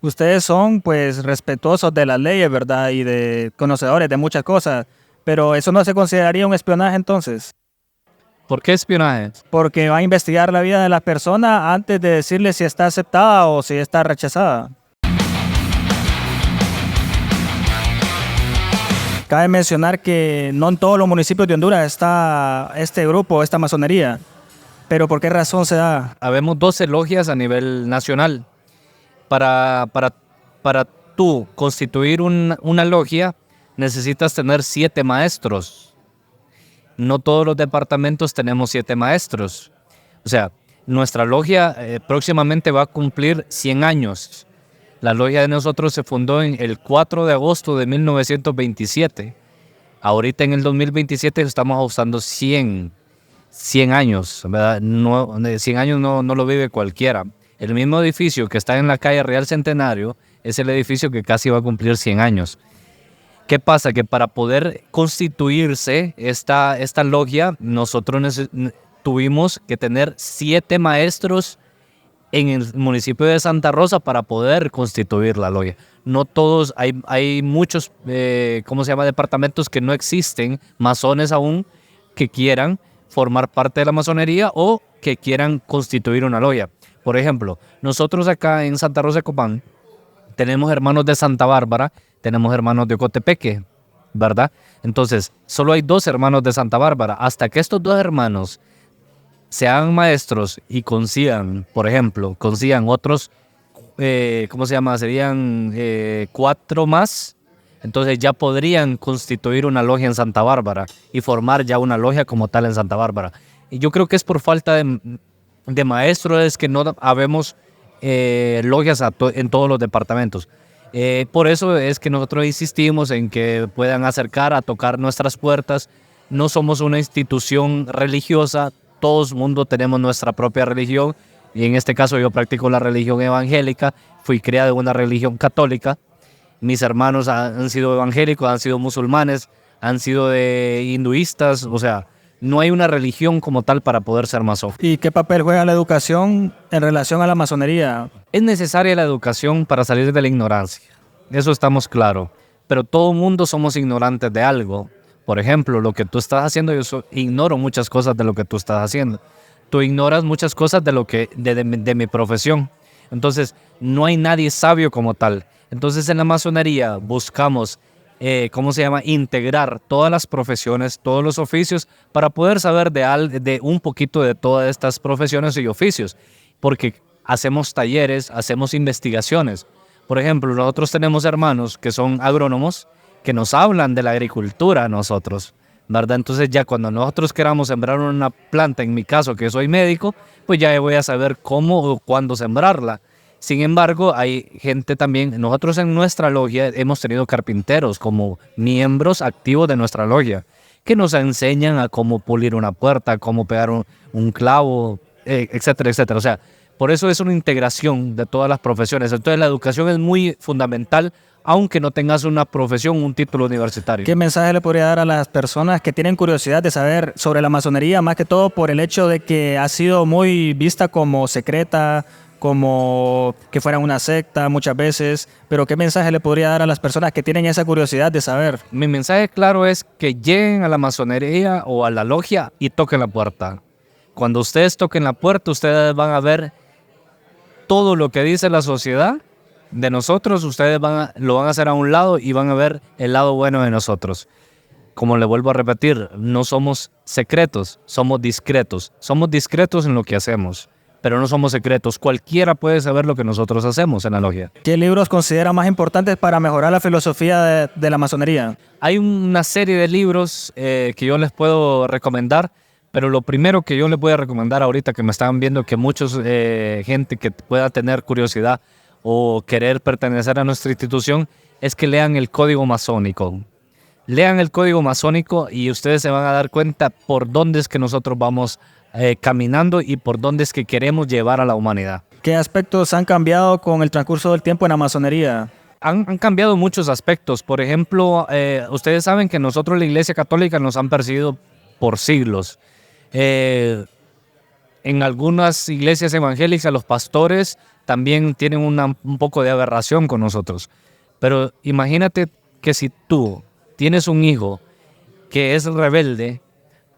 Ustedes son pues respetuosos de las leyes, ¿verdad? Y de conocedores de muchas cosas, pero eso no se consideraría un espionaje entonces. ¿Por qué espionaje? Porque va a investigar la vida de la persona antes de decirle si está aceptada o si está rechazada. Cabe mencionar que no en todos los municipios de Honduras está este grupo, esta masonería. Pero ¿por qué razón se da? Habemos 12 logias a nivel nacional. Para, para, para tú constituir una logia necesitas tener siete maestros. No todos los departamentos tenemos siete maestros. O sea, nuestra logia eh, próximamente va a cumplir 100 años. La logia de nosotros se fundó en el 4 de agosto de 1927. Ahorita en el 2027 estamos usando 100, 100 años, ¿verdad? No, 100 años no, no lo vive cualquiera. El mismo edificio que está en la calle Real Centenario es el edificio que casi va a cumplir 100 años. ¿Qué pasa? Que para poder constituirse esta, esta logia, nosotros tuvimos que tener siete maestros en el municipio de Santa Rosa para poder constituir la logia. No todos, hay, hay muchos, eh, ¿cómo se llama?, departamentos que no existen, masones aún, que quieran formar parte de la masonería o que quieran constituir una logia. Por ejemplo, nosotros acá en Santa Rosa de Copán tenemos hermanos de Santa Bárbara, tenemos hermanos de Ocotepeque, ¿verdad? Entonces, solo hay dos hermanos de Santa Bárbara. Hasta que estos dos hermanos sean maestros y consigan, por ejemplo, consigan otros, eh, ¿cómo se llama? Serían eh, cuatro más. Entonces ya podrían constituir una logia en Santa Bárbara y formar ya una logia como tal en Santa Bárbara. Y yo creo que es por falta de, de maestros es que no habemos eh, logias en todos los departamentos. por eso es que nosotros insistimos en que puedan acercar a tocar nuestras puertas. No somos una institución religiosa, todos mundo tenemos nuestra propia religión y en este caso yo practico la religión evangélica, fui criado en una religión católica, mis hermanos han sido evangélicos, han sido musulmanes, han sido de hinduistas, o sea, no hay una religión como tal para poder ser masón. ¿Y qué papel juega la educación en relación a la masonería? Es necesaria la educación para salir de la ignorancia, eso estamos claros, pero todo mundo somos ignorantes de algo. Por ejemplo, lo que tú estás haciendo, yo ignoro muchas cosas de lo que tú estás haciendo. Tú ignoras muchas cosas de lo que de, mi profesión. Entonces, no hay nadie sabio como tal. Entonces, en la masonería buscamos, eh, ¿cómo se llama? Integrar todas las profesiones, todos los oficios, para poder saber de, de un poquito de todas estas profesiones y oficios. Porque hacemos talleres, hacemos investigaciones. Por ejemplo, nosotros tenemos hermanos que son agrónomos que nos hablan de la agricultura a nosotros, ¿verdad? Entonces ya cuando nosotros queramos sembrar una planta, en mi caso que soy médico, pues ya voy a saber cómo o cuándo sembrarla. Sin embargo, hay gente también, nosotros en nuestra logia hemos tenido carpinteros como miembros activos de nuestra logia, que nos enseñan a cómo pulir una puerta, cómo pegar un, clavo, eh, etcétera, etcétera. O sea, por eso es una integración de todas las profesiones. Entonces la educación es muy fundamental aunque no tengas una profesión, un título universitario. ¿Qué mensaje le podría dar a las personas que tienen curiosidad de saber sobre la masonería, más que todo por el hecho de que ha sido muy vista como secreta, como que fuera una secta muchas veces, pero ¿qué mensaje le podría dar a las personas que tienen esa curiosidad de saber? Mi mensaje claro es que lleguen a la masonería o a la logia y toquen la puerta. Cuando ustedes toquen la puerta, ustedes van a ver todo lo que dice la sociedad de nosotros, ustedes van lo van a hacer a un lado y van a ver el lado bueno de nosotros. Como le vuelvo a repetir, no somos secretos, somos discretos. Somos discretos en lo que hacemos, pero no somos secretos. Cualquiera puede saber lo que nosotros hacemos en la logia. ¿Qué libros considera más importantes para mejorar la filosofía de, la masonería? Hay una serie de libros eh, que yo les puedo recomendar. Pero lo primero que yo les voy a recomendar ahorita que me están viendo, que muchos eh, gente que pueda tener curiosidad o querer pertenecer a nuestra institución es que lean el código masónico. Lean el código masónico y ustedes se van a dar cuenta por dónde es que nosotros vamos eh, caminando y por dónde es que queremos llevar a la humanidad. ¿Qué aspectos han cambiado con el transcurso del tiempo en la masonería? Han, cambiado muchos aspectos. Por ejemplo, eh, ustedes saben que nosotros la Iglesia Católica nos han perseguido por siglos. Eh, en algunas iglesias evangélicas los pastores también tienen una- un poco de aberración con nosotros. Pero imagínate que si tú tienes un hijo que es rebelde,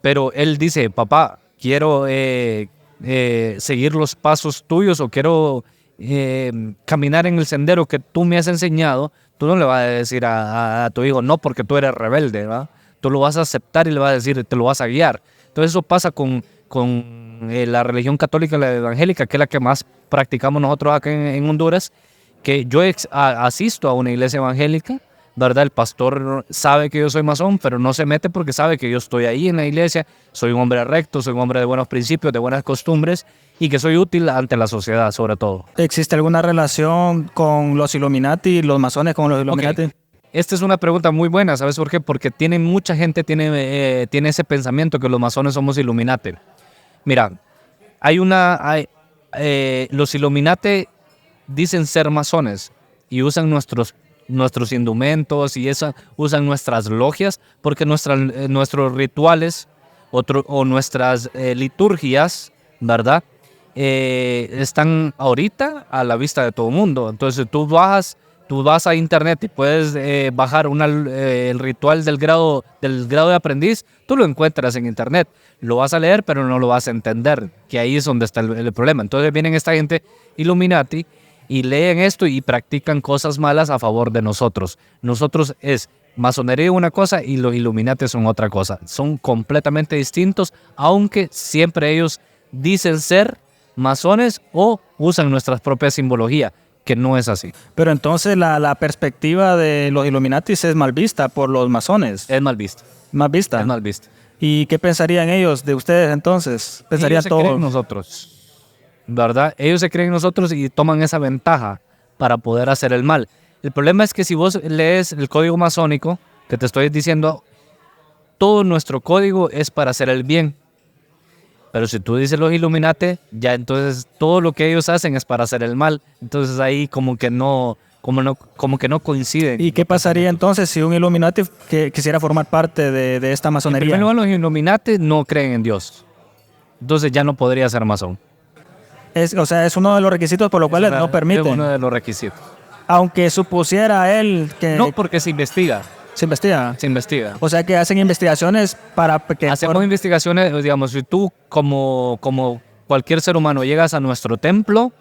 pero él dice, papá, quiero eh, eh, seguir los pasos tuyos o quiero eh, caminar en el sendero que tú me has enseñado, tú no le vas a decir a, tu hijo, no, porque tú eres rebelde, ¿va? Tú lo vas a aceptar y le vas a decir, te lo vas a guiar. Entonces eso pasa con, con la religión católica la evangélica, que es la que más practicamos nosotros acá en, Honduras, que yo asisto a una iglesia evangélica, ¿verdad? El pastor sabe que yo soy masón, pero no se mete porque sabe que yo estoy ahí en la iglesia, soy un hombre recto, soy un hombre de buenos principios, de buenas costumbres y que soy útil ante la sociedad sobre todo. ¿Existe alguna relación con los Illuminati, los masones con los Illuminati? Esta es una pregunta muy buena, ¿sabes por qué? Porque tiene mucha gente tiene, eh, tiene ese pensamiento que los masones somos Illuminati. Mira, hay una... hay, eh, los Illuminati dicen ser masones y usan nuestros, nuestros indumentos y esa, usan nuestras logias porque eh, nuestros rituales o nuestras eh, liturgias, ¿verdad? Eh, están ahorita a la vista de todo el mundo. Entonces tú bajas, tú vas a internet y puedes bajar una, el ritual del grado, del grado de aprendiz, tú lo encuentras en internet. Lo vas a leer, pero no lo vas a entender, que ahí es donde está el, el problema. Entonces vienen esta gente Illuminati y leen esto y practican cosas malas a favor de nosotros. Nosotros es masonería una cosa y los Illuminati son otra cosa. Son completamente distintos, aunque siempre ellos dicen ser masones o usan nuestra propia simbología, que no es así. Pero entonces la, la perspectiva de los Illuminati es mal vista por los masones. Es mal visto. Más vista. Es mal visto. ¿Y qué pensarían ellos de ustedes entonces? ¿Pensarían Ellos se creen en todo? nosotros. ¿Verdad? Ellos se creen en nosotros y toman esa ventaja para poder hacer el mal. El problema es que si vos lees el código masónico, que te estoy diciendo, todo nuestro código es para hacer el bien. Pero si tú dices los Illuminati, ya entonces todo lo que ellos hacen es para hacer el mal. Entonces ahí como que no, como no, como que no coinciden. ¿Y qué pasaría entonces si un Illuminati que quisiera formar parte de, de esta En masonería? primer lugar, los Illuminati no creen en Dios. Entonces ya no podría ser masón. Es, o sea, es uno de los requisitos por los cuales no Es permiten. uno de los requisitos. Aunque supusiera él que No, porque se investiga. se investiga. Se investiga. O sea, que hacen investigaciones para que... Hacemos por- investigaciones, digamos, si tú como, como cualquier ser humano llegas a nuestro templo,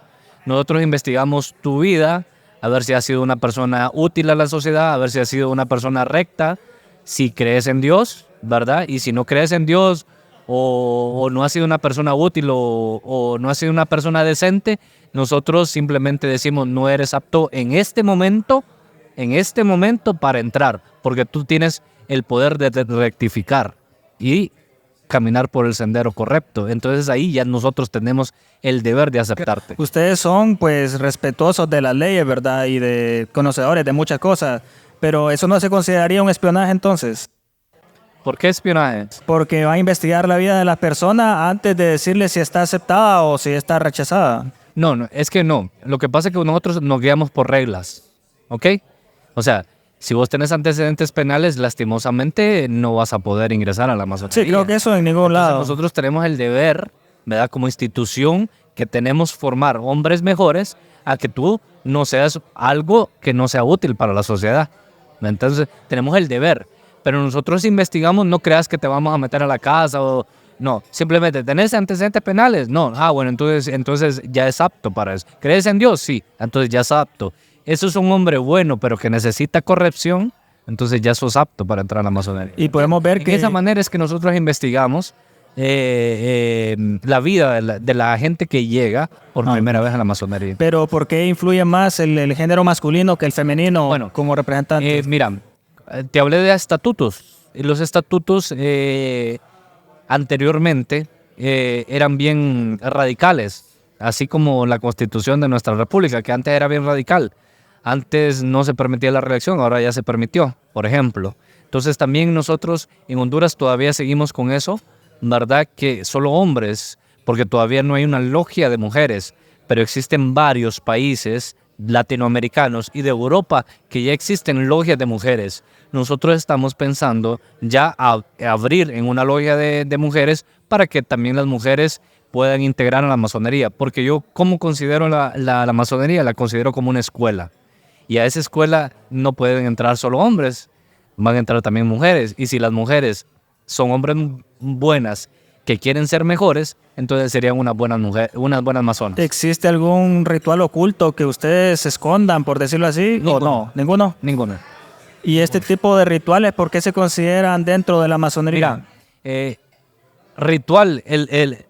nosotros investigamos tu vida, a ver si has sido una persona útil a la sociedad, a ver si has sido una persona recta, si crees en Dios, ¿verdad? Y si no crees en Dios o, no has sido una persona útil o, o no has sido una persona decente, nosotros simplemente decimos no eres apto en este momento, en este momento para entrar, porque tú tienes el poder de de rectificar y caminar por el sendero correcto. Entonces ahí ya nosotros tenemos el deber de aceptarte. Ustedes son pues respetuosos de las leyes, ¿verdad? Y de conocedores de muchas cosas. Pero eso no se consideraría un espionaje entonces. ¿Por qué espionaje? Porque va a investigar la vida de las personas antes de decirle si está aceptada o si está rechazada. No, no, es que no. Lo que pasa es que nosotros nos guiamos por reglas, ¿ok? O sea, si vos tenés antecedentes penales, lastimosamente no vas a poder ingresar a la masonería. Sí, creo que eso en ningún Entonces, lado. nosotros tenemos el deber, ¿verdad? Como institución, que tenemos formar hombres mejores a que tú no seas algo que no sea útil para la sociedad. Entonces, tenemos el deber. Pero nosotros investigamos, no creas que te vamos a meter a la casa o... No, simplemente, ¿tenés antecedentes penales? No. Ah, bueno, entonces, entonces ya es apto para eso. ¿Crees en Dios? Sí. Entonces ya es apto. Eso es un hombre bueno, pero que necesita corrección, entonces ya sos apto para entrar a la masonería. Y podemos ver De que... esa manera es que nosotros investigamos eh, eh, la vida de la, de la gente que llega por Ah. primera vez a la masonería. Pero ¿por qué influye más el, el género masculino que el femenino Bueno, como representante? Eh, mira, te hablé de estatutos. Los estatutos eh, anteriormente eh, eran bien radicales, así como la constitución de nuestra república, que antes era bien radical. Antes no se permitía la reelección, ahora ya se permitió, por ejemplo. Entonces también nosotros en Honduras todavía seguimos con eso, ¿verdad? Que solo hombres, porque todavía no hay una logia de mujeres, pero existen varios países latinoamericanos y de Europa que ya existen logias de mujeres. Nosotros estamos pensando ya a, abrir en una logia de, mujeres para que también las mujeres puedan integrar a la masonería. Porque yo, ¿cómo considero la, la, la masonería? La considero como una escuela. Y a esa escuela no pueden entrar solo hombres, van a entrar también mujeres. Y si las mujeres son hombres buenas que quieren ser mejores, entonces serían unas buenas mujeres, unas buenas masonas. ¿Existe algún ritual oculto que ustedes escondan, por decirlo así? ¿O no? ¿Ninguno? Ninguno. ¿Y este tipo de rituales por qué se consideran dentro de la masonería? Mira, eh, ritual, el, el,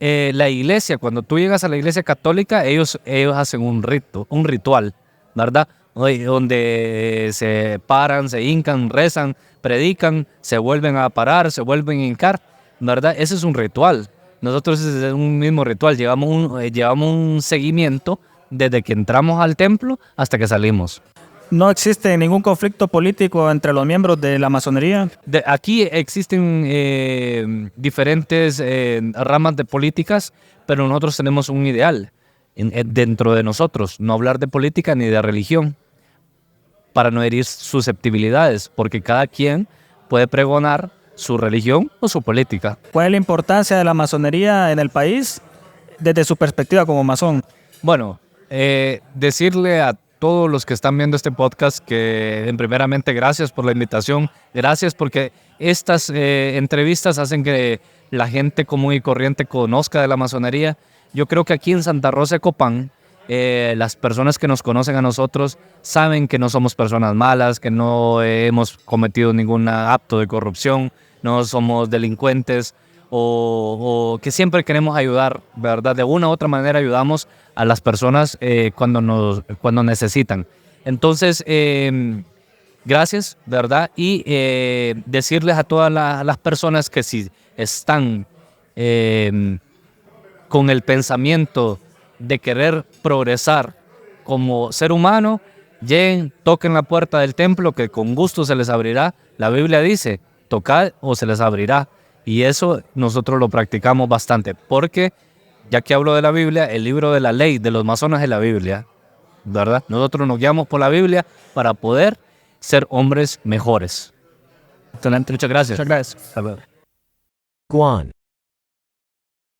eh, la iglesia, cuando tú llegas a la iglesia católica, ellos, ellos hacen un rito, un ritual, ¿verdad? Donde se paran, se hincan, rezan, predican, se vuelven a parar, se vuelven a hincar, ¿verdad? Ese es un ritual. Nosotros es un mismo ritual, llevamos un, eh, llevamos un seguimiento desde que entramos al templo hasta que salimos. ¿No existe ningún conflicto político entre los miembros de la masonería? De, aquí existen eh, diferentes eh, ramas de políticas, pero nosotros tenemos un ideal en, en, dentro de nosotros, no hablar de política ni de religión, para no herir susceptibilidades, porque cada quien puede pregonar su religión o su política. ¿Cuál es la importancia de la masonería en el país desde su perspectiva como masón? Bueno, eh, decirle a todos los que están viendo este podcast que en primeramente gracias por la invitación, gracias porque estas eh, entrevistas hacen que la gente común y corriente conozca de la masonería. Yo creo que aquí en Santa Rosa de Copán, eh, las personas que nos conocen a nosotros saben que no somos personas malas, que no hemos cometido ningún acto de corrupción, no somos delincuentes o, que siempre queremos ayudar, ¿verdad? De una u otra manera ayudamos a las personas eh, cuando, nos, cuando necesitan. Entonces, eh, gracias, ¿verdad? Y eh, decirles a todas la, las personas que si están em, con el pensamiento de querer progresar como ser humano, lleguen, toquen la puerta del templo que con gusto se les abrirá. La Biblia dice, tocad o se les abrirá. Y eso nosotros lo practicamos bastante, porque ya que hablo de la Biblia, el libro de la ley de los masones es la Biblia, ¿verdad? Nosotros nos guiamos por la Biblia para poder ser hombres mejores. Excelente, muchas gracias. Muchas gracias. Guan.